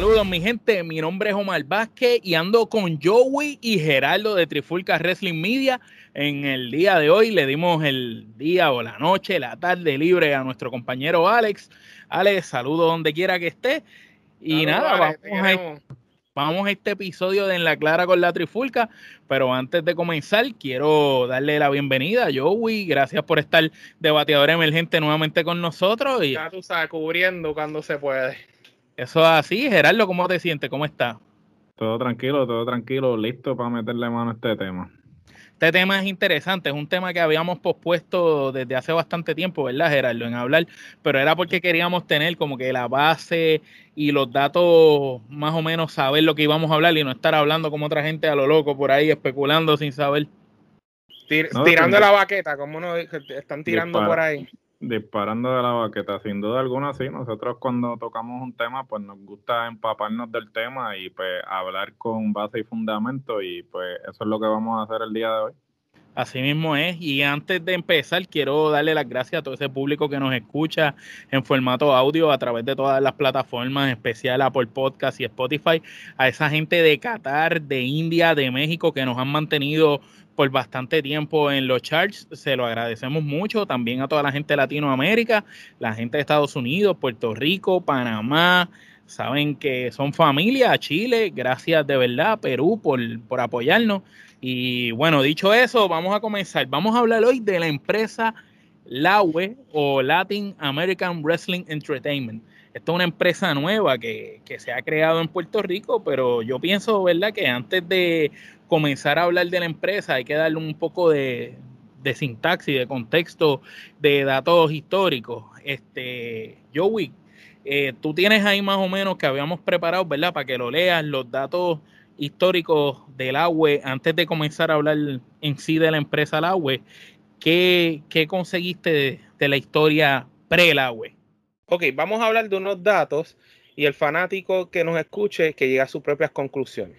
Saludos mi gente, mi nombre es Omar Vázquez y ando con Joey y Gerardo de Trifulca Wrestling Media. En el día de hoy le dimos el día o la noche, la tarde libre a nuestro compañero Alex. Alex, saludo donde quiera que esté. Y nada, vamos, a, vamos a este episodio de En la Clara con la Trifulca. Pero antes de comenzar, quiero darle la bienvenida a Joey. Gracias por estar de bateador emergente nuevamente con nosotros. Y... Ya tú sabes, cubriendo cuando se puede. Eso es así. Gerardo, ¿cómo te sientes? ¿Cómo estás? Todo tranquilo, todo tranquilo, listo para meterle mano a este tema. Este tema es interesante, es un tema que habíamos pospuesto desde hace bastante tiempo, ¿verdad, Gerardo? En hablar, pero era porque queríamos tener como que la base y los datos, más o menos saber lo que íbamos a hablar y no estar hablando como otra gente a lo loco por ahí, especulando sin saber. tirando la baqueta, como no están tirando por ahí. Disparando de la baqueta, sin duda alguna, sí. Nosotros cuando tocamos un tema, pues nos gusta empaparnos del tema y pues hablar con base y fundamento y pues eso es lo que vamos a hacer el día de hoy. Así mismo es. Y antes de empezar, quiero darle las gracias a todo ese público que nos escucha en formato audio a través de todas las plataformas, en especial Apple Podcast y Spotify, a esa gente de Qatar, de India, de México que nos han mantenido por bastante tiempo en los charts. Se lo agradecemos mucho. También a toda la gente de Latinoamérica, la gente de Estados Unidos, Puerto Rico, Panamá. Saben que son familia, Chile, gracias de verdad, Perú por, por apoyarnos. Y bueno, dicho eso, vamos a comenzar. Vamos a hablar hoy de la empresa LAWE o Latin American Wrestling Entertainment. Esta es una empresa nueva que, que, se ha creado en Puerto Rico, pero yo pienso, ¿verdad?, que antes de comenzar a hablar de la empresa hay que darle un poco de, de sintaxis, de contexto, de datos históricos. Este, Joey, eh, tú tienes ahí más o menos que habíamos preparado, ¿verdad? Para que lo leas, los datos históricos del AWE, antes de comenzar a hablar en sí de la empresa AWE, ¿qué, qué conseguiste de, la historia pre-AWE? Ok, vamos a hablar de unos datos y el fanático que nos escuche que llegue a sus propias conclusiones.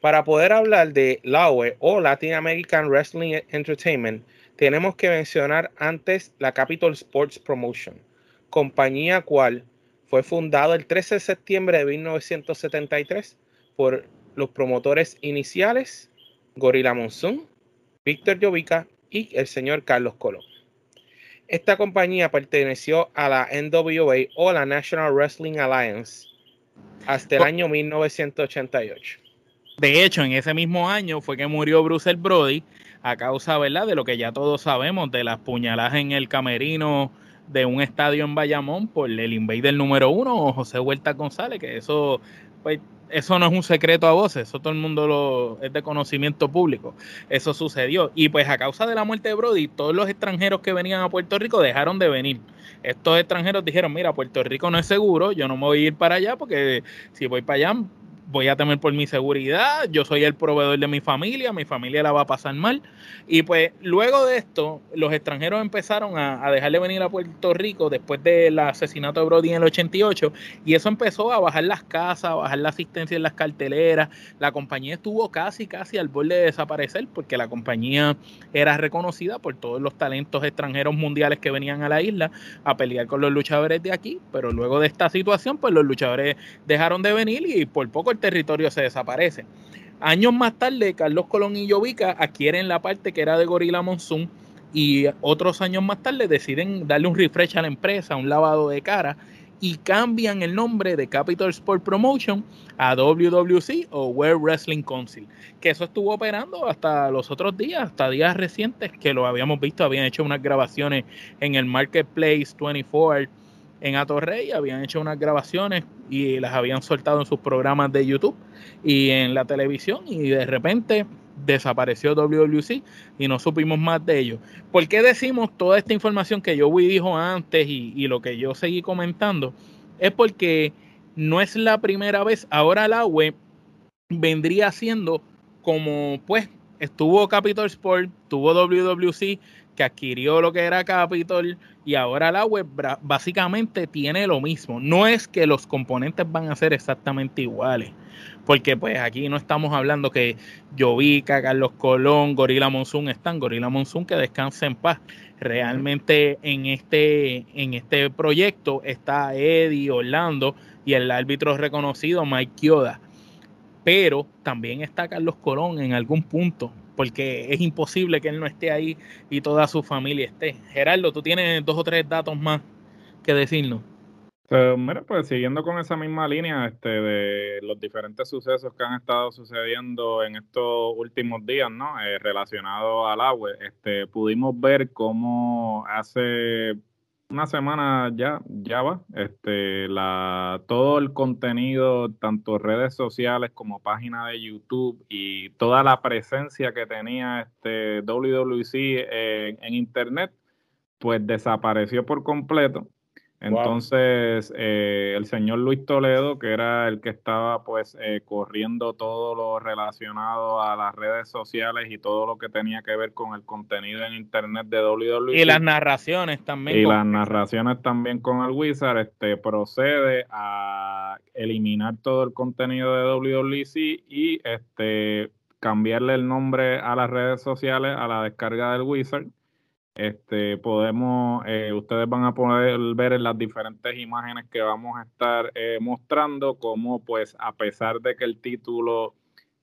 Para poder hablar de LAWE o Latin American Wrestling Entertainment, tenemos que mencionar antes la Capital Sports Promotion, compañía cual fue fundada el 13 de septiembre de 1973 por los promotores iniciales Gorilla Monsoon, Víctor Jovica y el señor Carlos Colón. Esta compañía perteneció a la NWA o la National Wrestling Alliance hasta el año 1988. De hecho, en ese mismo año fue que murió Bruce Brody a causa, ¿verdad?, de lo que ya todos sabemos, de las puñaladas en el camerino de un estadio en Bayamón por el invader número uno, José Huerta González, que eso, pues, eso no es un secreto a voces, eso todo el mundo lo es de conocimiento público. Eso sucedió. Y pues a causa de la muerte de Brody, todos los extranjeros que venían a Puerto Rico dejaron de venir. Estos extranjeros dijeron, mira, Puerto Rico no es seguro, yo no me voy a ir para allá porque si voy para allá voy a temer por mi seguridad, yo soy el proveedor de mi familia, mi familia la va a pasar mal. Y pues luego de esto, los extranjeros empezaron a, a dejarle venir a Puerto Rico después del asesinato de Brody en el 88 y eso empezó a bajar las casas, a bajar la asistencia en las carteleras. La compañía estuvo casi, casi al borde de desaparecer porque la compañía era reconocida por todos los talentos extranjeros mundiales que venían a la isla a pelear con los luchadores de aquí, pero luego de esta situación, pues los luchadores dejaron de venir y por poco el territorio se desaparece. Años más tarde, Carlos Colón y Jovica adquieren la parte que era de Gorilla Monsoon y otros años más tarde deciden darle un refresh a la empresa, un lavado de cara y cambian el nombre de Capital Sport Promotion a WWC o World Wrestling Council, que eso estuvo operando hasta los otros días, hasta días recientes que lo habíamos visto, habían hecho unas grabaciones en el Marketplace 24 en Atorrey, habían hecho unas grabaciones y las habían soltado en sus programas de YouTube y en la televisión y de repente desapareció WWC y no supimos más de ellos. ¿Por qué decimos toda esta información que yo dijo antes y, y, lo que yo seguí comentando? Es porque no es la primera vez, ahora la web vendría siendo como pues estuvo Capital Sport, tuvo WWC, que adquirió lo que era Capitol y ahora la web básicamente tiene lo mismo. No es que los componentes van a ser exactamente iguales, porque pues aquí no estamos hablando que Jovica, Carlos Colón, Gorila Monsoon están, Gorila Monsoon que descanse en paz. Realmente en este, en este proyecto está Eddie, Orlando, y el árbitro reconocido Mike Kyoda. Pero también está Carlos Colón en algún punto, porque es imposible que él no esté ahí y toda su familia esté. Gerardo, tú tienes dos o tres datos más que decirnos. Pues, mira, pues siguiendo con esa misma línea este, de los diferentes sucesos que han estado sucediendo en estos últimos días, ¿no? Eh, relacionados al agua, este, pudimos ver cómo hace una semana ya, ya va, este, la, todo el contenido, tanto redes sociales como página de YouTube y toda la presencia que tenía este WWC en, en Internet, pues desapareció por completo entonces, eh, el señor Luis Toledo, que era el que estaba pues eh, corriendo todo lo relacionado a las redes sociales y todo lo que tenía que ver con el contenido en internet de WWE. Y las narraciones también. Y las narraciones también con el Wizard, este, procede a eliminar todo el contenido de WWC y este, cambiarle el nombre a las redes sociales a la descarga del Wizard este, podemos, eh, ustedes van a poder ver en las diferentes imágenes que vamos a estar eh, mostrando cómo, pues, a pesar de que el título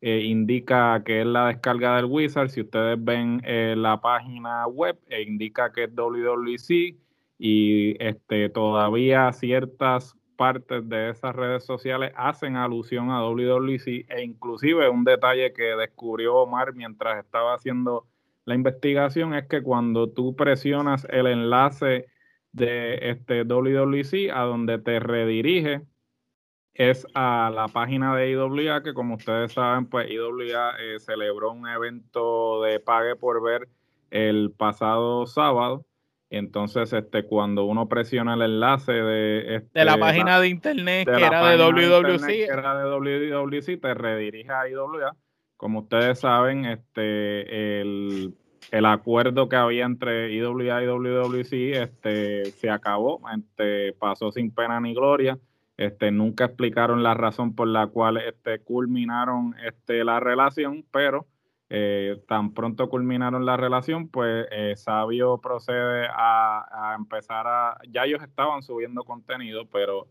eh, indica que es la descarga del Wizard, si ustedes ven la página web, indica que es WWC y este, todavía ciertas partes de esas redes sociales hacen alusión a WWC e inclusive un detalle que descubrió Omar mientras estaba haciendo la investigación es que cuando tú presionas el enlace de este WWC a donde te redirige es a la página de IWA que como ustedes saben pues IWA eh, celebró un evento de pague por ver el pasado sábado. Entonces este cuando uno presiona el enlace de este, de la página de internet que era de WWC que era de WWC te redirige a IWA como ustedes saben, este, el, acuerdo que había entre IWA y WWC este, se acabó, este, pasó sin pena ni gloria. Este, nunca explicaron la razón por la cual este, culminaron este, la relación, pero eh, tan pronto culminaron la relación, pues eh, Sabio procede a, a, empezar a, ya ellos estaban subiendo contenido, pero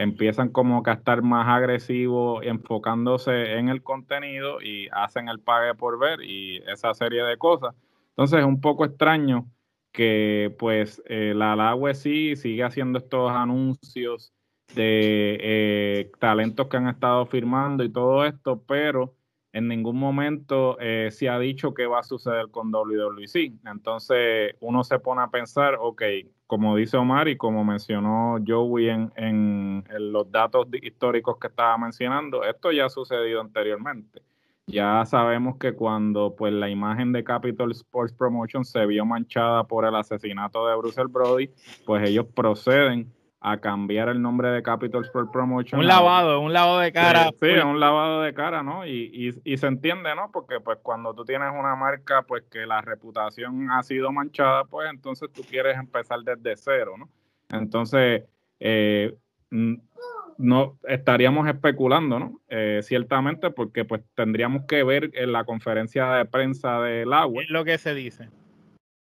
empiezan como que a estar más agresivos, enfocándose en el contenido y hacen el pague por ver y esa serie de cosas. Entonces es un poco extraño que pues eh, la Lagüe sí sigue haciendo estos anuncios de eh, talentos que han estado firmando y todo esto, pero en ningún momento eh, se ha dicho qué va a suceder con WWC. Entonces uno se pone a pensar, ok, como dice Omar y como mencionó Joey en, en, los datos históricos que estaba mencionando, esto ya ha sucedido anteriormente. Ya sabemos que cuando pues la imagen de Capital Sports Promotion se vio manchada por el asesinato de Bruce Brody, pues ellos proceden a cambiar el nombre de Capital Sport Promotion. Un lavado, un lavado de cara. Sí, un lavado de cara, ¿no? Y, y, se entiende, ¿no? Porque pues cuando tú tienes una marca, pues que la reputación ha sido manchada, pues entonces tú quieres empezar desde cero, ¿no? Entonces, eh, no estaríamos especulando, ¿no? Eh, ciertamente, porque pues tendríamos que ver en la conferencia de prensa del agua. Es lo que se dice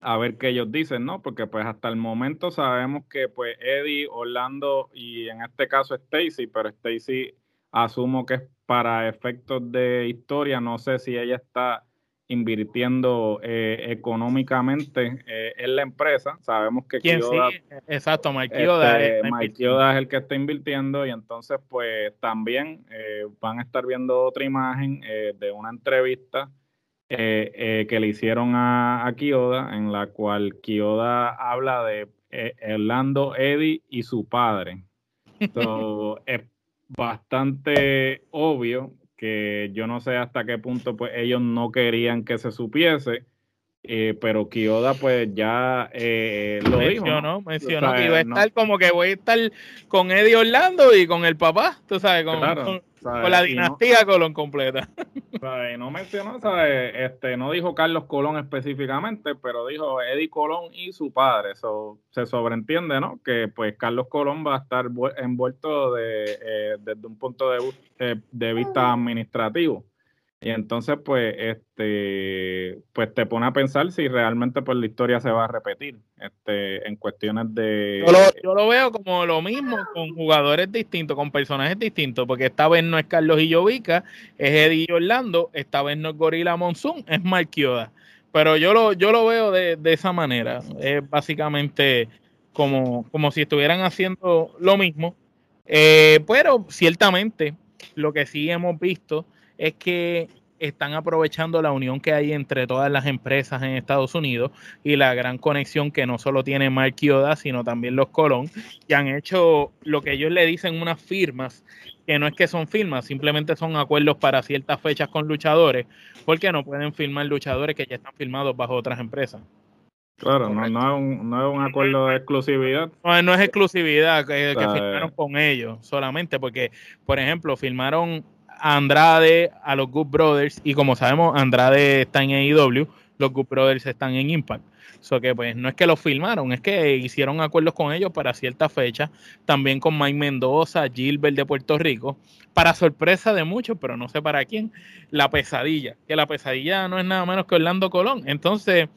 a ver qué ellos dicen, ¿no? Porque pues hasta el momento sabemos que pues Eddie, Orlando y en este caso Stacy, pero Stacy asumo que es para efectos de historia, no sé si ella está invirtiendo eh, económicamente eh, en la empresa. Sabemos que Kyoda, exacto, Mike Kyoda, este, Mike es el que está invirtiendo y entonces pues también eh, van a estar viendo otra imagen de una entrevista eh, eh, que le hicieron a, a, Kyoda, en la cual Kyoda habla de eh, Orlando Eddie y su padre. es bastante obvio que yo no sé hasta qué punto pues ellos no querían que se supiese, pero Kyoda pues ya lo mencionó, dijo. Mencionó que iba a estar como que voy a estar con Eddie Orlando y con el papá, tú sabes, con, con la dinastía Colón completa. No mencionó, Este, no dijo Carlos Colón específicamente, pero dijo Eddie Colón y su padre. Eso se sobreentiende, ¿no? Que pues Carlos Colón va a estar envuelto de, eh, desde un punto de, eh, de vista administrativo. Y entonces, pues, este, pues te pone a pensar si realmente pues la historia se va a repetir, este, en cuestiones de. Yo lo, veo como lo mismo con jugadores distintos, con personajes distintos, porque esta vez no es Carlos Illovica, es Eddie Orlando, esta vez no es Gorilla Monsoon, es Marquioda. Pero yo lo, yo lo veo de, esa manera. Es básicamente como, como si estuvieran haciendo lo mismo. Eh, pero ciertamente, lo que sí hemos visto es que están aprovechando la unión que hay entre todas las empresas en Estados Unidos y la gran conexión que no solo tiene Mark Yoda, sino también los Colón, y han hecho lo que ellos le dicen unas firmas, que no es que son firmas, simplemente son acuerdos para ciertas fechas con luchadores, porque no pueden firmar luchadores que ya están firmados bajo otras empresas. Claro, no, no, es un, no, es un, acuerdo de exclusividad. No, no es exclusividad que, que firmaron con ellos solamente, porque, por ejemplo, firmaron Andrade, a los Good Brothers, y como sabemos, Andrade está en AEW, los Good Brothers están en Impact. So que pues no es que los filmaron, es que hicieron acuerdos con ellos para cierta fecha, también con Mike Mendoza, Gilbert de Puerto Rico, para sorpresa de muchos, pero no sé para quién, la pesadilla, que la pesadilla no es nada menos que Orlando Colón. Entonces,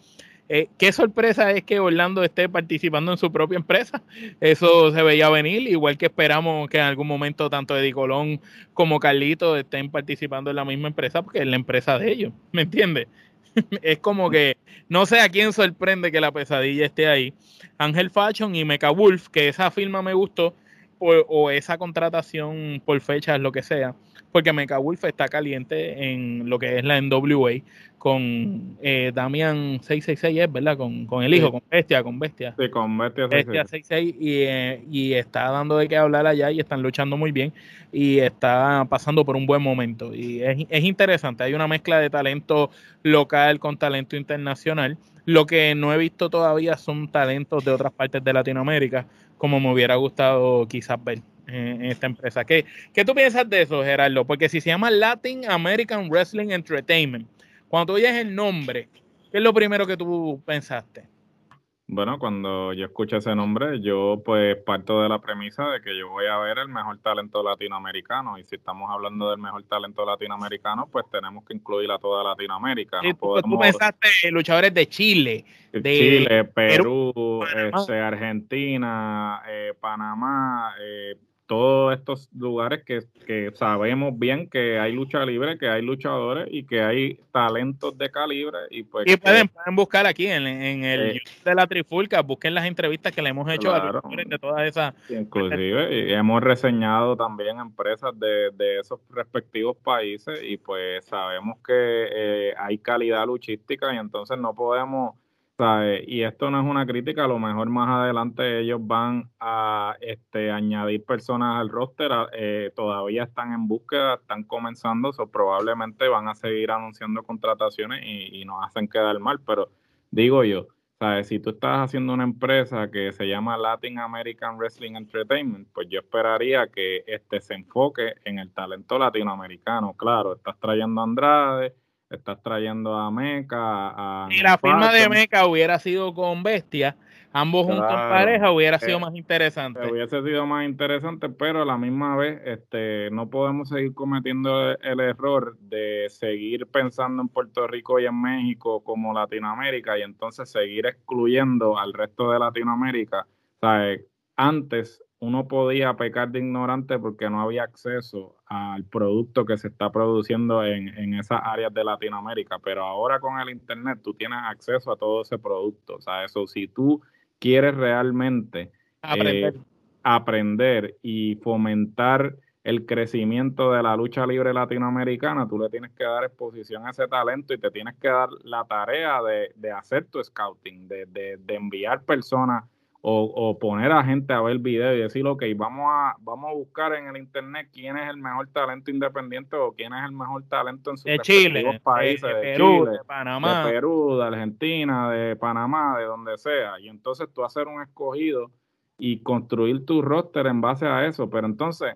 eh, qué sorpresa es que Orlando esté participando en su propia empresa. Eso se veía venir, igual que esperamos que en algún momento tanto Eddie Colón como Carlito estén participando en la misma empresa, porque es la empresa de ellos, ¿me entiendes? es como que no sé a quién sorprende que la pesadilla esté ahí. Ángel Fashion y Mecha Wolf, que esa firma me gustó, o, esa contratación por fechas, lo que sea, porque Mecha Wolf está caliente en lo que es la NWA con eh, Damian 666, es verdad, con, el hijo, con Bestia, con Bestia. Sí, con Bestia, Bestia 66 y, eh, y está dando de qué hablar allá y están luchando muy bien y está pasando por un buen momento. Y es, es interesante, hay una mezcla de talento local con talento internacional. Lo que no he visto todavía son talentos de otras partes de Latinoamérica, como me hubiera gustado quizás ver en, esta empresa. ¿Qué, ¿Qué tú piensas de eso, Gerardo? Porque si se llama Latin American Wrestling Entertainment, cuando tú oyes el nombre, ¿qué es lo primero que tú pensaste? Bueno, cuando yo escucho ese nombre, yo pues parto de la premisa de que yo voy a ver el mejor talento latinoamericano y si estamos hablando del mejor talento latinoamericano, pues tenemos que incluir a toda Latinoamérica. ¿no? tú, pensaste en luchadores de Chile, de Chile, Perú, este, Argentina, eh, Panamá, eh, todos estos lugares que, sabemos bien que hay lucha libre, que hay luchadores y que hay talentos de calibre. Y, pues y pueden, pueden buscar aquí en, el eh, de la Trifulca, busquen las entrevistas que le hemos hecho a de todas esas. Inclusive, y hemos reseñado también empresas de, de, esos respectivos países y pues sabemos que eh, hay calidad luchística y entonces no podemos y esto no es una crítica, a lo mejor más adelante ellos van a este, añadir personas al roster, eh, todavía están en búsqueda, están comenzando, o probablemente van a seguir anunciando contrataciones y, nos hacen quedar mal, pero digo yo, ¿sabes? si tú estás haciendo una empresa que se llama Latin American Wrestling Entertainment, pues yo esperaría que este se enfoque en el talento latinoamericano, claro, estás trayendo Andrade, estás trayendo a Meca. A y la firma de Meca hubiera sido con Bestia, ambos juntos en pareja, hubiera sido eh, más interesante. Hubiese sido más interesante, pero a la misma vez este, no podemos seguir cometiendo el, error de seguir pensando en Puerto Rico y en México como Latinoamérica y entonces seguir excluyendo al resto de Latinoamérica. ¿Sabes? Antes uno podía pecar de ignorante porque no había acceso al producto que se está produciendo en, en, esas áreas de Latinoamérica, pero ahora con el Internet tú tienes acceso a todo ese producto. O sea, eso si tú quieres realmente aprender, eh, aprender y fomentar el crecimiento de la lucha libre latinoamericana, tú le tienes que dar exposición a ese talento y te tienes que dar la tarea de, de hacer tu scouting, de, de, de enviar personas o, poner a gente a ver video y decir, ok, vamos a, vamos a buscar en el internet quién es el mejor talento independiente o quién es el mejor talento en sus de Chile, países, de, Perú, de Panamá, de Perú, de Argentina, de Panamá, de donde sea. Y entonces tú hacer un escogido y construir tu roster en base a eso. Pero entonces,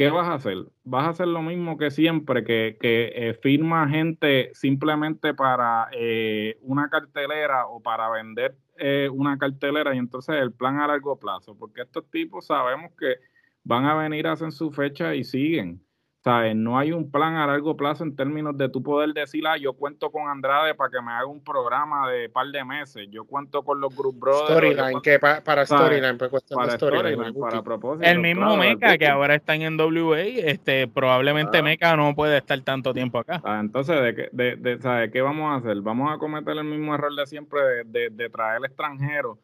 ¿qué vas a hacer? ¿Vas a hacer lo mismo que siempre, que, que eh, firma gente simplemente para eh, una cartelera o para vender eh, una cartelera y entonces el plan a largo plazo, porque estos tipos sabemos que van a venir, hacen su fecha y siguen. ¿Sabes? No hay un plan a largo plazo en términos de tu poder decir, ah, yo cuento con Andrade para que me haga un programa de par de meses. Yo cuento con los Group Brothers. Storyline, que para Storyline, pues para Storyline, para propósito. El mismo Mecha que ahora está en NWA, este, probablemente ah. Mecha no puede estar tanto tiempo acá. Ah, entonces, ¿de qué, de, de, ¿sabes? ¿qué vamos a hacer? Vamos a cometer el mismo error de siempre de, de traer extranjero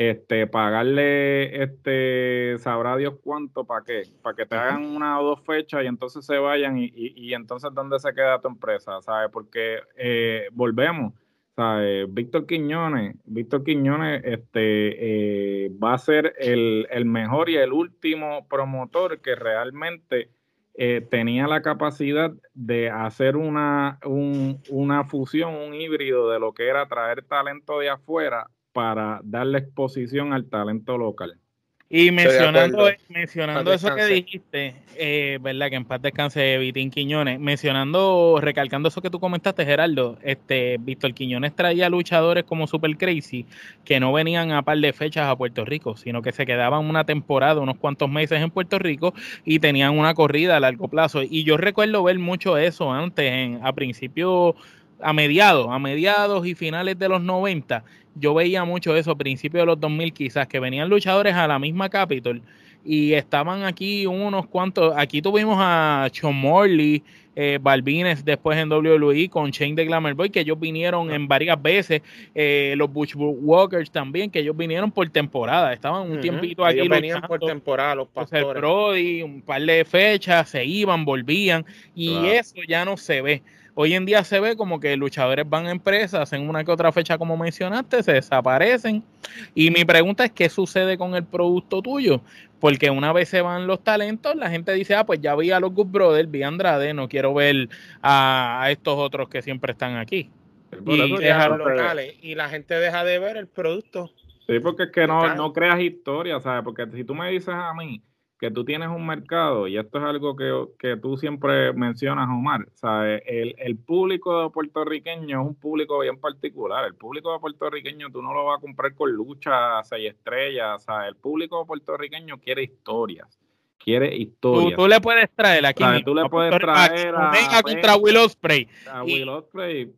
este, pagarle, este, sabrá Dios cuánto, ¿para qué? Para que te hagan una o dos fechas y entonces se vayan y, y, entonces ¿dónde se queda tu empresa? ¿Sabes? Porque eh, volvemos, ¿sabes? Víctor Quiñones, Víctor Quiñones este, eh, va a ser el, el, mejor y el último promotor que realmente eh, tenía la capacidad de hacer una, un, una fusión, un híbrido de lo que era traer talento de afuera para darle exposición al talento local. Y mencionando, mencionando eso que dijiste, eh, ¿verdad? Que en paz descanse Vitín Quiñones, mencionando, recalcando eso que tú comentaste, Gerardo, este, Víctor Quiñones traía luchadores como Super Crazy que no venían a par de fechas a Puerto Rico, sino que se quedaban una temporada, unos cuantos meses en Puerto Rico y tenían una corrida a largo plazo. Y yo recuerdo ver mucho eso antes, en, a principios a mediados, a mediados y finales de los 90, yo veía mucho eso, principios de los 2000 quizás, que venían luchadores a la misma Capitol y estaban aquí unos cuantos, aquí tuvimos a Sean eh, Balvines después en WWE con Shane de Glamour Boy, que ellos vinieron en varias veces, eh, los Walkers también, que ellos vinieron por temporada, estaban un tiempito aquí. Ellos venían por temporada, los pastores. El Brody, un par de fechas, se iban, volvían, y eso ya no se ve. Hoy en día se ve como que luchadores van a empresas, hacen una que otra fecha como mencionaste, se desaparecen. Y mi pregunta es, ¿qué sucede con el producto tuyo? Porque una vez se van los talentos, la gente dice, ah, pues ya vi a los Good Brothers, vi a Andrade, no quiero ver a, estos otros que siempre están aquí. Y, la gente deja de ver el producto. Sí, porque es que no, no creas historia, ¿sabes? Porque si tú me dices a mí, que tú tienes un mercado, y esto es algo que, tú siempre mencionas, Omar, ¿sabes? El, el, público puertorriqueño es un público bien particular. El público puertorriqueño tú no lo vas a comprar con lucha, seis estrellas, ¿sabes? El público puertorriqueño quiere historias. Quiere historias. Tú, le puedes traer aquí. Tú le puedes traer a, Venga contra Will Ospreay. A Will Ospreay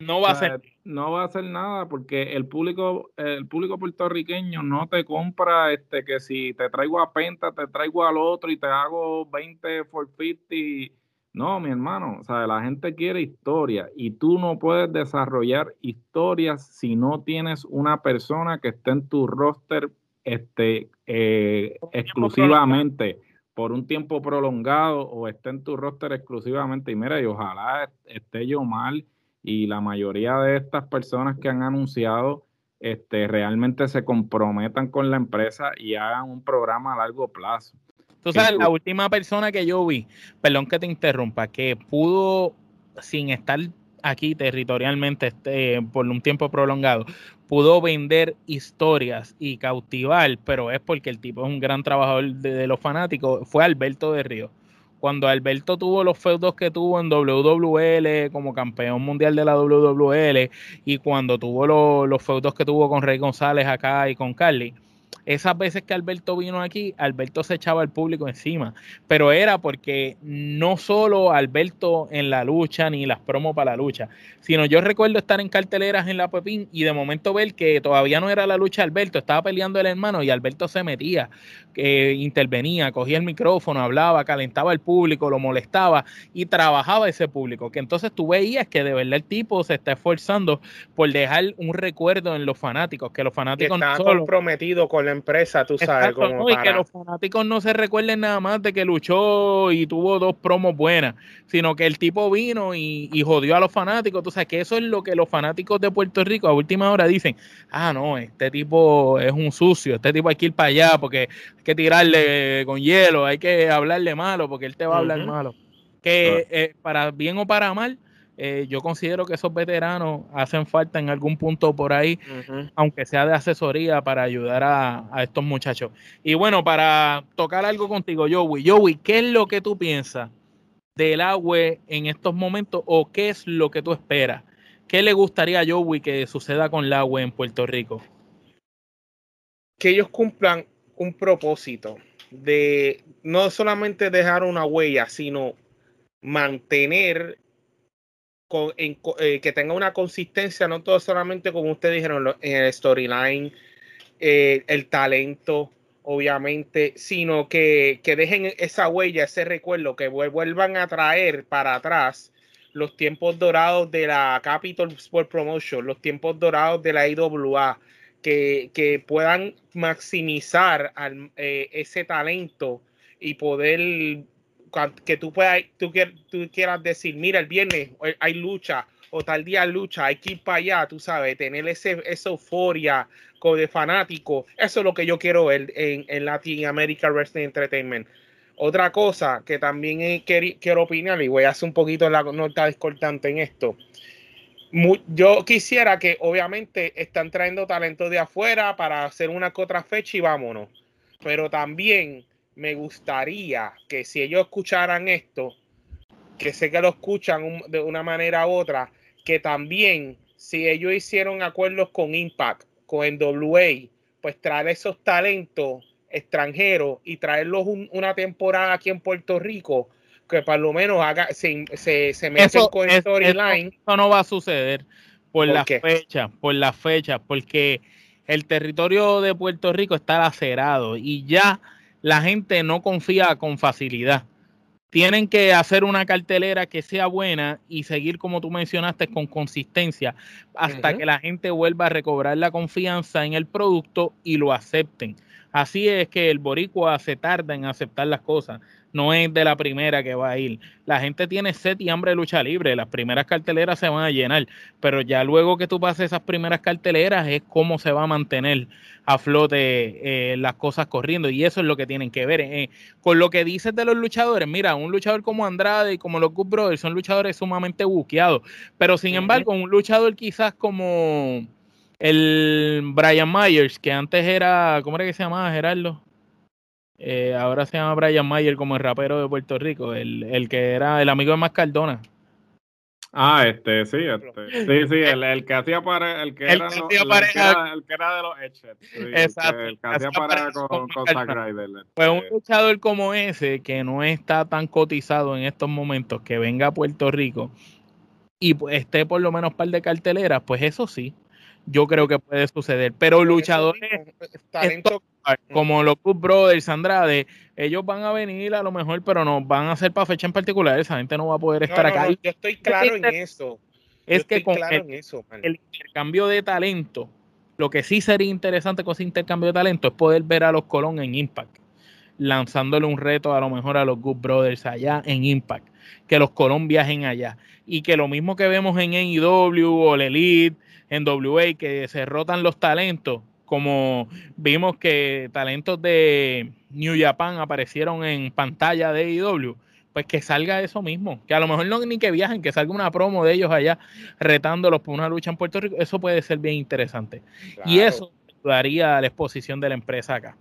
no va a ser. no va a hacer nada porque el público el público puertorriqueño no te compra este que si te traigo a Penta te traigo al otro y te hago 20 for 50 no mi hermano o sea la gente quiere historia y tú no puedes desarrollar historias si no tienes una persona que esté en tu roster este eh, exclusivamente por un tiempo prolongado o esté en tu roster exclusivamente. Y mira y ojalá esté yo mal y la mayoría de estas personas que han anunciado este, realmente se comprometan con la empresa y hagan un programa a largo plazo. Tú sabes, la última persona que yo vi, perdón que te interrumpa, que pudo, sin estar aquí territorialmente este, por un tiempo prolongado, pudo vender historias y cautivar, pero es porque el tipo es un gran trabajador de los fanáticos, fue Alberto de Río cuando Alberto tuvo los feudos que tuvo en WWL como campeón mundial de la WWL y cuando tuvo los, los feudos que tuvo con Rey González acá y con Carly, esas veces que Alberto vino aquí, Alberto se echaba al público encima, pero era porque no solo Alberto en la lucha ni las promos para la lucha, sino yo recuerdo estar en carteleras en la Pepín y de momento ver que todavía no era la lucha Alberto, estaba peleando el hermano y Alberto se metía, que intervenía, cogía el micrófono, hablaba, calentaba el público, lo molestaba y trabajaba ese público, que entonces tú veías que de verdad el tipo se está esforzando por dejar un recuerdo en los fanáticos, que los fanáticos está comprometido con la empresa, tú sabes. Y que los fanáticos no se recuerden nada más de que luchó y tuvo dos promos buenas, sino que el tipo vino y, y jodió a los fanáticos. Tú sabes que eso es lo que los fanáticos de Puerto Rico a última hora dicen, ah, no, este tipo es un sucio, este tipo hay que ir para allá porque que tirarle con hielo, hay que hablarle malo porque él te va a hablar malo. Que eh, para bien o para mal, eh, yo considero que esos veteranos hacen falta en algún punto por ahí, aunque sea de asesoría para ayudar a, estos muchachos. Y bueno, para tocar algo contigo, Joey, Joey, ¿qué es lo que tú piensas del agua en estos momentos o qué es lo que tú esperas? ¿Qué le gustaría a Joey que suceda con el agua en Puerto Rico? Que ellos cumplan un propósito de no solamente dejar una huella, sino mantener eh, que tenga una consistencia, no todo solamente como ustedes dijeron en el storyline, eh, el talento, obviamente, sino que, que, dejen esa huella, ese recuerdo, que vuelvan a traer para atrás los tiempos dorados de la Capital Sport Promotion, los tiempos dorados de la IWA, que, que puedan maximizar eh, ese talento y poder que tú puedas, tú, quieras decir, mira, el viernes hay lucha o tal día lucha, hay que ir para allá, tú sabes, tener ese, esa euforia de fanático. Eso es lo que yo quiero ver en, en Latin American Wrestling Entertainment. Otra cosa que también quiero opinar y voy a hacer un poquito la nota discordante en esto. Yo quisiera que obviamente están trayendo talento de afuera para hacer una que otra fecha y vámonos. Pero también me gustaría que si ellos escucharan esto, que sé que lo escuchan de una manera u otra, que también si ellos hicieron acuerdos con Impact, con NWA, pues traer esos talentos extranjeros y traerlos una temporada aquí en Puerto Rico, que por lo menos haga, se, se, se meten con storyline. Eso, no va a suceder por, la fecha, por la fecha, porque el territorio de Puerto Rico está lacerado y ya la gente no confía con facilidad. Tienen que hacer una cartelera que sea buena y seguir, como tú mencionaste, con consistencia hasta que la gente vuelva a recobrar la confianza en el producto y lo acepten. Así es que el boricua se tarda en aceptar las cosas no es de la primera que va a ir. La gente tiene sed y hambre de lucha libre. Las primeras carteleras se van a llenar, pero ya luego que tú pases esas primeras carteleras es cómo se va a mantener a flote eh, las cosas corriendo y eso es lo que tienen que ver. Eh, con lo que dices de los luchadores, mira, un luchador como Andrade y como los Good Brothers son luchadores sumamente buqueados, pero sin embargo, un luchador quizás como el Brian Myers, que antes era, ¿cómo era que se llamaba Gerardo? Eh, ahora se llama Brian Mayer como el rapero de Puerto Rico, el, el que era el amigo de Mascardona. Ah, este, sí, este, sí, sí, el, el que hacía para, el que, era, el, que era, el que era de los Etchet, Exacto. El que, hacía para con, con, Zack Ryder. Pues un este. luchador como ese, que no está tan cotizado en estos momentos, que venga a Puerto Rico y pues, esté por lo menos un par de carteleras, pues eso sí, yo creo que puede suceder. Pero luchadores como los Cook Brothers, Andrade, ellos van a venir a lo mejor, pero no van a ser para fecha en particular. Esa gente no va a poder estar acá. yo estoy claro en eso. Es que con el, intercambio de talento, lo que sí sería interesante con ese intercambio de talento es poder ver a los Colón en Impact, lanzándole un reto a lo mejor a los Good Brothers allá en Impact, que los Colón viajen allá y que lo mismo que vemos en AEW o el Elite en WA que se rotan los talentos, como vimos que talentos de New Japan aparecieron en pantalla de AEW, pues que salga eso mismo, que a lo mejor no ni que viajen, que salga una promo de ellos allá retándolos por una lucha en Puerto Rico, eso puede ser bien interesante. Y eso ayudaría a la exposición de la empresa acá.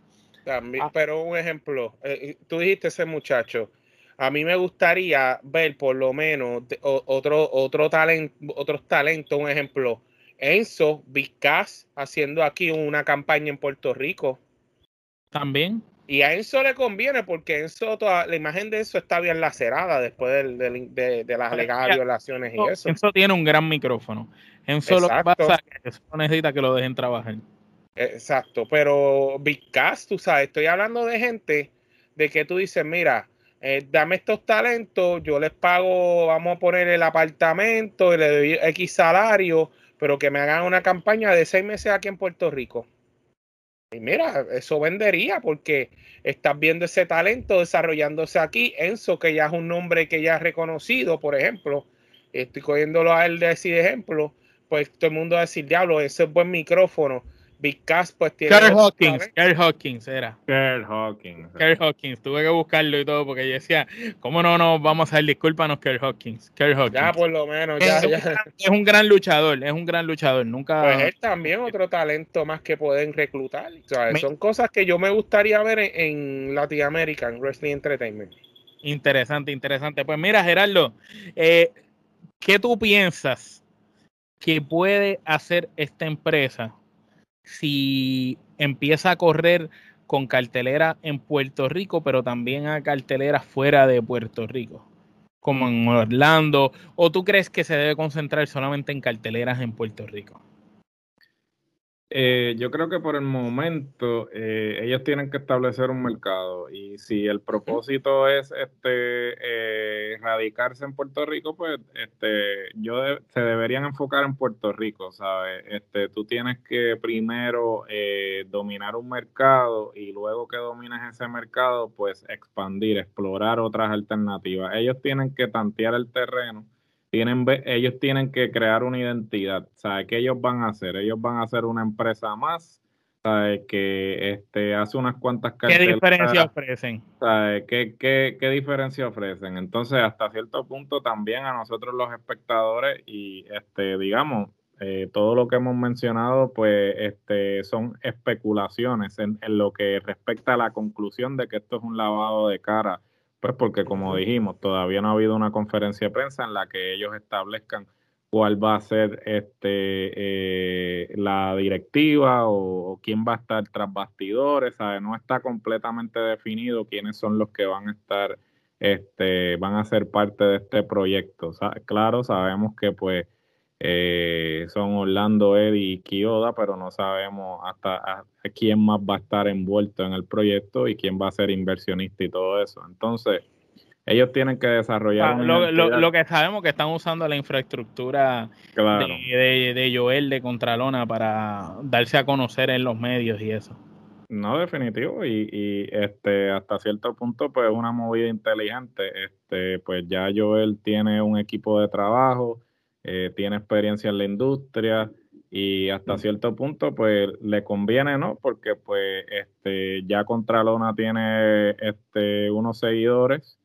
También, ah. pero un ejemplo, eh, tú dijiste ese muchacho, a mí me gustaría ver por lo menos otro, otro talento, otros talentos, un ejemplo, Enzo Vizcas haciendo aquí una campaña en Puerto Rico. También. Y a Enzo le conviene porque Enzo, toda, la imagen de Enzo está bien lacerada después de, las alegadas violaciones y eso. Enzo tiene un gran micrófono. Enzo lo que pasa es que necesita que lo dejen trabajar. Exacto, pero Vizcas, tú sabes, estoy hablando de gente de que tú dices, mira, eh, dame estos talentos, yo les pago, vamos a poner el apartamento y le doy X salario pero que me hagan una campaña de seis meses aquí en Puerto Rico. Y mira, eso vendería porque estás viendo ese talento desarrollándose aquí. Enzo, que ya es un nombre que ya es reconocido, por ejemplo, estoy cogiéndolo a él de ese ejemplo, pues todo el mundo va a decir, diablo, ese es buen micrófono. Big Cass pues tiene... Kerr Hawkins, Kerr Hawkins era. Kerr Hawkins. Kerr Hawkins, tuve que buscarlo y todo porque yo decía, ¿cómo no nos vamos a hacer? Discúlpanos, Kerr Hawkins. Kerr Hawkins. Ya, por lo menos, ya, es, ya. Un, es un gran luchador, es un gran luchador. Nunca... Pues él también otro talento más que pueden reclutar. Son cosas que yo me gustaría ver en, en Latin American Wrestling Entertainment. Interesante, interesante. Pues mira, Gerardo, eh, ¿qué tú piensas que puede hacer esta empresa si empieza a correr con cartelera en Puerto Rico, pero también a cartelera fuera de Puerto Rico. como en Orlando? ¿O tú crees que se debe concentrar solamente en carteleras en Puerto Rico? Eh, yo creo que por el momento eh, ellos tienen que establecer un mercado y si el propósito es este eh, radicarse en Puerto Rico, pues este yo se deberían enfocar en Puerto Rico, ¿sabes? Este, tú tienes que primero dominar un mercado y luego que domines ese mercado, pues expandir, explorar otras alternativas. Ellos tienen que tantear el terreno tienen, ellos tienen que crear una identidad. ¿Sabe qué ellos van a hacer? Ellos van a hacer una empresa más, ¿sabe? Que este, hace unas cuantas cartelas. ¿Qué diferencia ofrecen? ¿sabe? ¿Qué, qué, qué diferencia ofrecen? Entonces, hasta cierto punto también a nosotros los espectadores y, este, digamos, eh, todo lo que hemos mencionado, pues este, son especulaciones en, en, lo que respecta a la conclusión de que esto es un lavado de cara pues porque como dijimos, todavía no ha habido una conferencia de prensa en la que ellos establezcan cuál va a ser este eh, la directiva o, quién va a estar tras bastidores, No está completamente definido quiénes son los que van a estar, este, van a ser parte de este proyecto. claro, sabemos que pues eh, son Orlando, Eddie y Kioda, pero no sabemos hasta quién más va a estar envuelto en el proyecto y quién va a ser inversionista y todo eso. Entonces, ellos tienen que desarrollar. lo, que sabemos que están usando la infraestructura de, de, Joel de Contralona para darse a conocer en los medios y eso. No, definitivo, y, y este hasta cierto punto, pues una movida inteligente. Este, pues ya Joel tiene un equipo de trabajo, eh, tiene experiencia en la industria y hasta cierto punto pues le conviene, ¿no? Porque pues este ya Contralona tiene este unos seguidores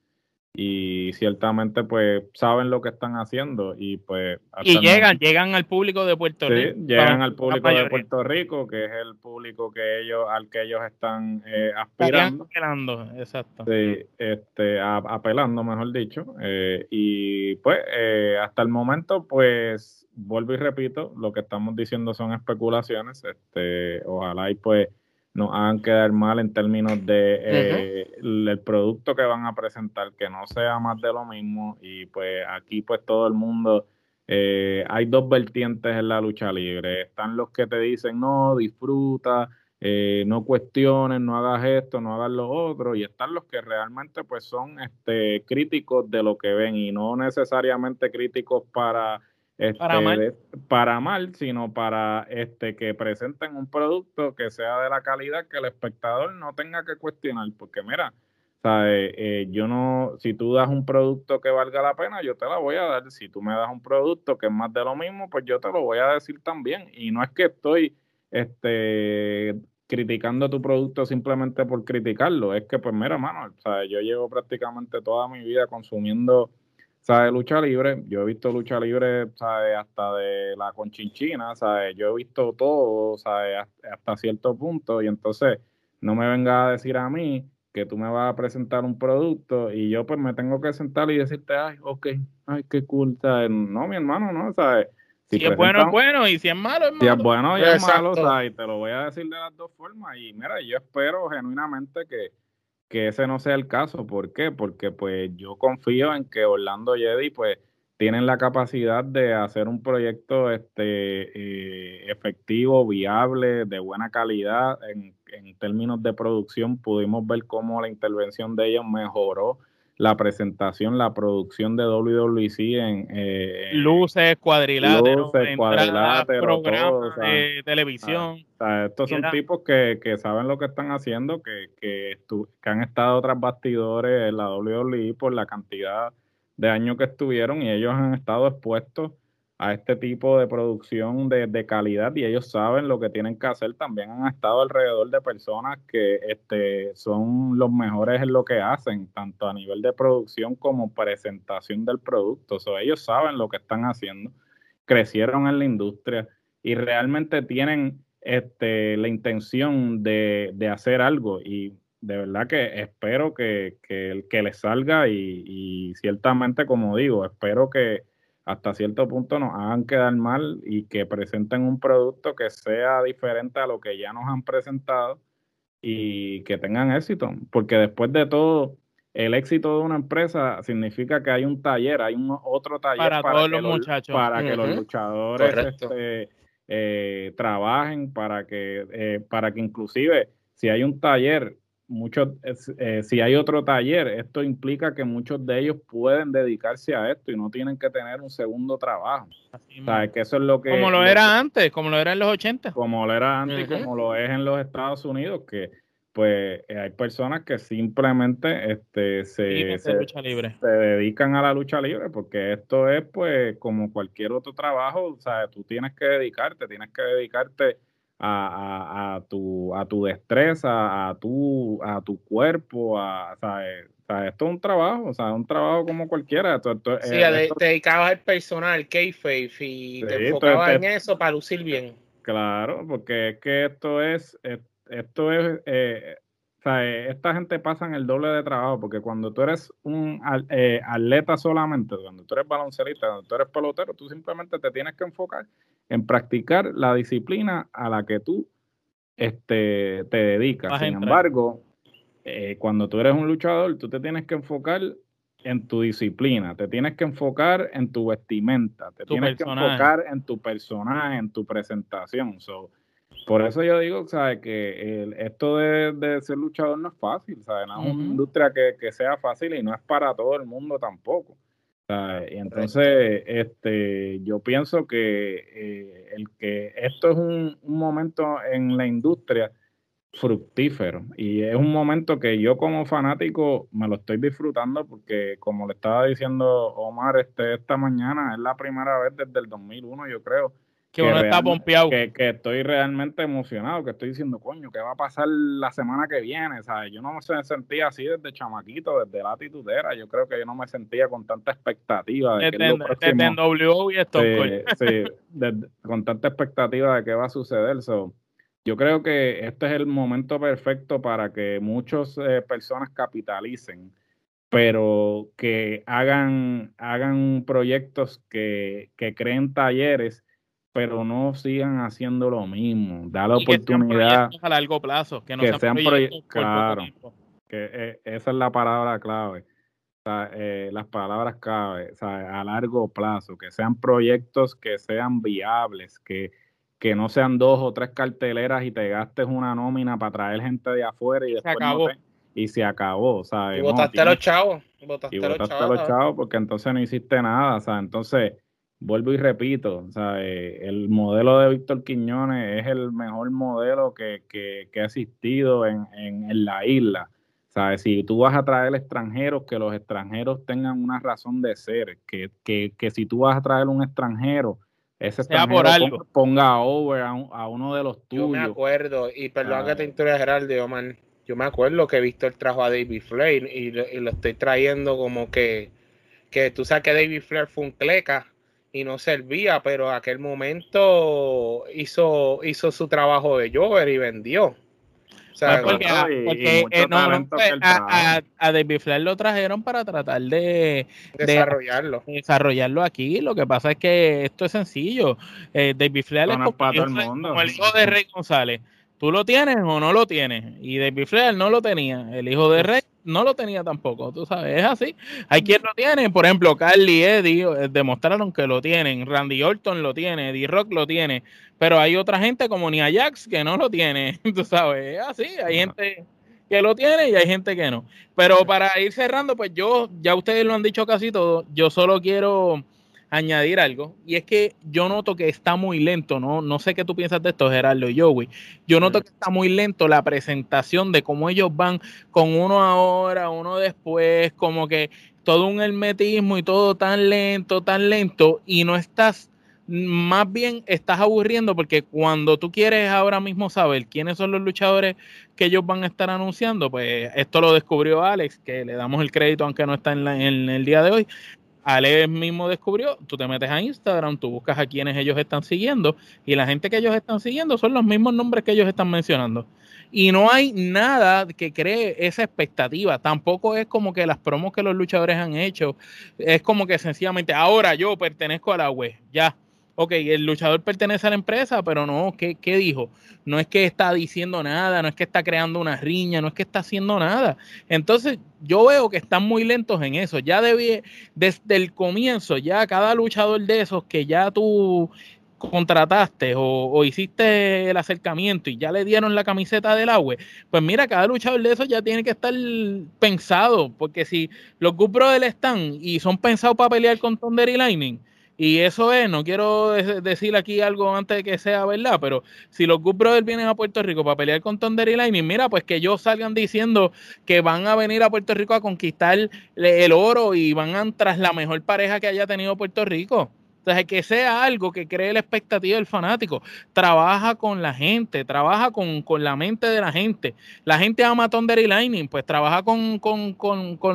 y ciertamente pues saben lo que están haciendo y pues y llegan llegan al público de Puerto Rico llegan al público de Puerto Rico que es el público que ellos al que ellos están eh, aspirando. apelando exacto. Sí este apelando mejor dicho eh, y pues eh, hasta el momento pues vuelvo y repito lo que estamos diciendo son especulaciones este ojalá y pues nos hagan quedar mal en términos de eh, el, producto que van a presentar, que no sea más de lo mismo. Y pues aquí pues todo el mundo, eh, hay dos vertientes en la lucha libre. Están los que te dicen, no, disfruta, eh, no cuestiones, no hagas esto, no hagas lo otro. Y están los que realmente pues son este, críticos de lo que ven y no necesariamente críticos para este, para, mal. para mal, sino para este que presenten un producto que sea de la calidad que el espectador no tenga que cuestionar, porque mira, ¿sabe? Eh, yo no, si tú das un producto que valga la pena, yo te la voy a dar. Si tú me das un producto que es más de lo mismo, pues yo te lo voy a decir también. Y no es que estoy este, criticando tu producto simplemente por criticarlo, es que pues mira, mano, ¿sabe? yo llevo prácticamente toda mi vida consumiendo ¿sabes? Lucha libre, yo he visto lucha libre, ¿sabes? Hasta de la conchinchina, ¿sabes? Yo he visto todo, ¿sabes? Hasta cierto punto, y entonces no me venga a decir a mí que tú me vas a presentar un producto y yo pues me tengo que sentar y decirte, ay, ok, ay, qué cool, ¿sabes? No, mi hermano, no, ¿sabes? Si, es bueno, es bueno, y si es malo, es malo. Si es bueno y es malo, ¿sabes? Y te lo voy a decir de las dos formas, y mira, yo espero genuinamente que que ese no sea el caso. ¿Por qué? Porque pues yo confío en que Orlando Jedi pues tienen la capacidad de hacer un proyecto este eh, efectivo, viable, de buena calidad. En, en términos de producción pudimos ver cómo la intervención de ellos mejoró la presentación, la producción de WWC en eh, luces, cuadriláteros, programas de televisión. estos son tipos que, saben lo que están haciendo, que, que, que han estado tras bastidores en la WWE por la cantidad de años que estuvieron y ellos han estado expuestos a este tipo de producción de, calidad y ellos saben lo que tienen que hacer. También han estado alrededor de personas que este, son los mejores en lo que hacen, tanto a nivel de producción como presentación del producto. So, ellos saben lo que están haciendo, crecieron en la industria y realmente tienen este, la intención de, de hacer algo y de verdad que espero que, que, que les salga y ciertamente, como digo, espero que hasta cierto punto nos hagan quedar mal y que presenten un producto que sea diferente a lo que ya nos han presentado y que tengan éxito, porque después de todo, el éxito de una empresa significa que hay un taller, hay un otro taller para, todos los, muchachos. Para que los luchadores este, eh, trabajen, para que, eh, para que inclusive si hay un taller, muchos, eh, si hay otro taller, esto implica que muchos de ellos pueden dedicarse a esto y no tienen que tener un segundo trabajo. que eso es lo que... Como lo era antes, como lo era en los 80. Como lo era antes, como lo es en los Estados Unidos, que pues eh, hay personas que simplemente este, se, se, dedican a la lucha libre, porque esto es pues como cualquier otro trabajo, o sea, tú tienes que dedicarte, tienes que dedicarte a, a, tu, a tu destreza, a tu, a tu cuerpo, a, o sea, esto es un trabajo, o sea, un trabajo como cualquiera. Esto, sí, eh, te dedicabas al personal, kayfabe, y te enfocabas en eso para lucir bien. Claro, porque es que esto es, esto es, eh, o sea, esta gente pasa en el doble de trabajo, porque cuando tú eres un eh, atleta solamente, cuando tú eres baloncerista, cuando tú eres pelotero, tú simplemente te tienes que enfocar en practicar la disciplina a la que tú este, te dedicas. Sin embargo, eh, cuando tú eres un luchador, tú te tienes que enfocar en tu disciplina, te tienes que enfocar en tu vestimenta, te tienes que enfocar en tu personaje, en tu presentación. So, por eso yo digo. Que esto de, ser luchador no es fácil, ¿sabes? No es una industria que, sea fácil y no es para todo el mundo tampoco. Y entonces, este, yo pienso que, eh, el que esto es un, momento en la industria fructífero. Y es un momento que yo como fanático me lo estoy disfrutando porque como le estaba diciendo Omar este, esta mañana, es la primera vez desde el 2001 yo creo que, uno está pompeado. Que, estoy realmente emocionado, que estoy diciendo, coño, ¿qué va a pasar la semana que viene? ¿sabes? Yo no me sentía así desde chamaquito, desde la titudera. Yo creo que yo no me sentía con tanta expectativa de que y esto. Sí, con tanta expectativa de qué va a suceder. yo creo que este es el momento perfecto para que muchas eh, personas capitalicen pero que hagan, hagan proyectos que, que creen talleres pero no sigan haciendo lo mismo. Da la oportunidad. a largo plazo, que no sean, proyectos. Claro, que eh, esa es la palabra clave. Eh, las palabras clave, a largo plazo, que sean proyectos que sean viables, que, que no sean dos o tres carteleras y te gastes una nómina para traer gente de afuera y después y se acabó, ¿sabes? Y votaste a los chavos. y votaste a los chavos porque entonces no hiciste nada, o sea, entonces vuelvo y repito, el modelo de Víctor Quiñones es el mejor modelo que, ha existido en, la isla. ¿Sabes? Si tú vas a traer extranjeros, que los extranjeros tengan una razón de ser, que, si tú vas a traer un extranjero, ese extranjero Ponga, over a, uno de los tuyos. Yo me acuerdo, y perdón que te interrumpa Geraldo, man, yo me acuerdo que Víctor trajo a David Flair y, y, lo estoy trayendo como que, que tú sabes que David Flair fue un cleca y no servía, pero aquel momento hizo, hizo su trabajo de Jover y vendió. O sea, porque, a, David Flair lo trajeron para tratar de desarrollarlo. desarrollarlo aquí. Lo que pasa es que esto es sencillo. Eh, David Flair es como, el mundo. como el hijo de Rey González. ¿Tú lo tienes o no lo tienes? Y David Flair no lo tenía. El hijo de Rey no lo tenía tampoco, tú sabes, es así. Hay quien lo tiene, por ejemplo, Carly y Eddie eh, demostraron que lo tienen, Randy Orton lo tiene, Eddie Rock lo tiene, pero hay otra gente como Nia Jax que no lo tiene, tú sabes, es así, hay gente que lo tiene y hay gente que no. Pero para ir cerrando, pues yo, ya ustedes lo han dicho casi todo, yo solo quiero añadir algo, y es que yo noto que está muy lento, ¿no? No sé qué tú piensas de esto, Gerardo y Joey. Yo noto que está muy lento la presentación de cómo ellos van con uno ahora, uno después, como que todo un hermetismo y todo tan lento, tan lento, y no estás, más bien estás aburriendo porque cuando tú quieres ahora mismo saber quiénes son los luchadores que ellos van a estar anunciando, pues esto lo descubrió Alex, que le damos el crédito aunque no está en, en el día de hoy, Ale mismo descubrió, tú te metes a Instagram, tú buscas a quienes ellos están siguiendo y la gente que ellos están siguiendo son los mismos nombres que ellos están mencionando. Y no hay nada que cree esa expectativa. Tampoco es como que las promos que los luchadores han hecho, es como que sencillamente ahora yo pertenezco a la web, ya. Ok, el luchador pertenece a la empresa, pero no, ¿qué, ¿qué, dijo? No es que está diciendo nada, no es que está creando una riña, no es que está haciendo nada. Entonces, yo veo que están muy lentos en eso. Ya debí, desde el comienzo, ya cada luchador de esos que ya tú contrataste o, hiciste el acercamiento y ya le dieron la camiseta del agua, pues mira, cada luchador de esos ya tiene que estar pensado, porque si los Good Brothers están y son pensados para pelear con Thunder y Lightning, y eso es, no quiero decir aquí algo antes de que sea verdad, pero si los Good Brothers vienen a Puerto Rico para pelear con Thunder y Lightning, mira, pues que ellos salgan diciendo que van a venir a Puerto Rico a conquistar el oro y van a tras la mejor pareja que haya tenido Puerto Rico. Entonces, que sea algo que cree la expectativa del fanático. Trabaja con la gente, trabaja con, la mente de la gente. La gente ama Thunder y Lightning, pues trabaja con,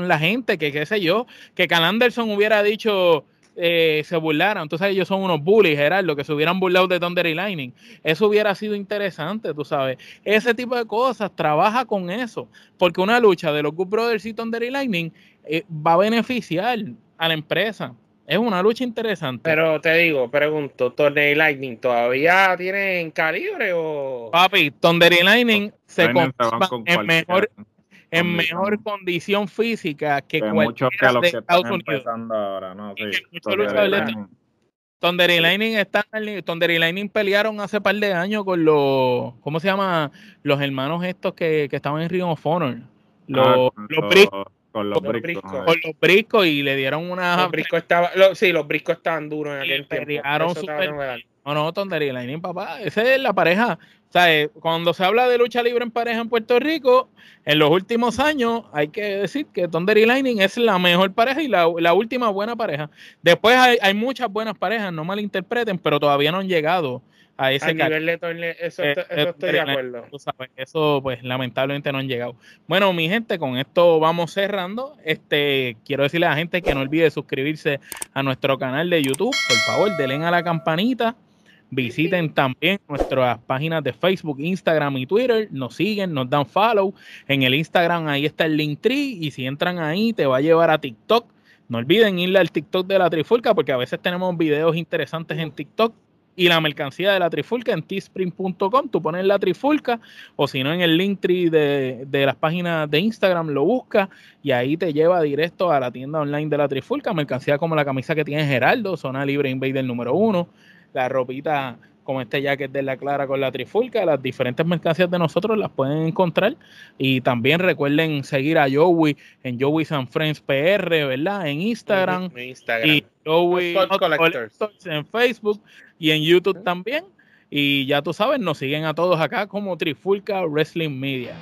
la gente, que qué sé yo, que Cal Anderson hubiera dicho, eh, se burlaran. Entonces ellos son unos bullies, Gerardo, que se hubieran burlado de Thunder y Lightning. Eso hubiera sido interesante, tú sabes. Ese tipo de cosas, trabaja con eso. Porque una lucha de los Good Brothers y Thunder y Lightning eh, va a beneficiar a la empresa. Es una lucha interesante. Pero te digo, pregunto, Thunder y Lightning todavía tienen calibre o. Papi, Thunder y Lightning se en mejor, en mejor condición física que, que muchos que los que están empezando ahora, ¿no? Sí, Thunder y Lightning están Thunder y Lightning pelearon hace par de años con los ¿cómo se llama? los hermanos estos que, que estaban en Ring of Honor. Los, ah, los, con los, briscos. Con los briscos y le dieron una. Los briscos estaban, sí, los briscos estaban duros en aquel tiempo. Super, no, no, tontería. Lightning, papá. Esa es la pareja. Sea, eh, cuando se habla de lucha libre en pareja en Puerto Rico, en los últimos años hay que decir que Thunder y Lightning es la mejor pareja y la, la última buena pareja. Después hay, hay, muchas buenas parejas, no malinterpreten, pero todavía no han llegado a ese nivel de eso, eh, eso estoy de acuerdo. eso, pues, lamentablemente no han llegado. Bueno, mi gente, con esto vamos cerrando. Este, quiero decirle a la gente que no olvide suscribirse a nuestro canal de YouTube. Por favor, denle a la campanita. Visiten también nuestras páginas de Facebook, Instagram y Twitter. Nos siguen, nos dan follow. En el Instagram ahí está el link tree. Y si entran ahí, te va a llevar a TikTok. No olviden irle al TikTok de la Trifulca porque a veces tenemos videos interesantes en TikTok y la mercancía de la trifulca en teespring.com. Tú pones la trifulca o si no en el link tree de, de, las páginas de Instagram lo buscas y ahí te lleva directo a la tienda online de la trifulca. Mercancía como la camisa que tiene Geraldo, zona libre invader número uno, la ropita como este jacket de la clara con la trifulca, las diferentes mercancías de nosotros las pueden encontrar y también recuerden seguir a Joey en Joey San Friends PR, ¿verdad? En Instagram, Instagram. y Joey en Facebook y en YouTube también. Y ya tú sabes, nos siguen a todos acá como Trifulca Wrestling Media.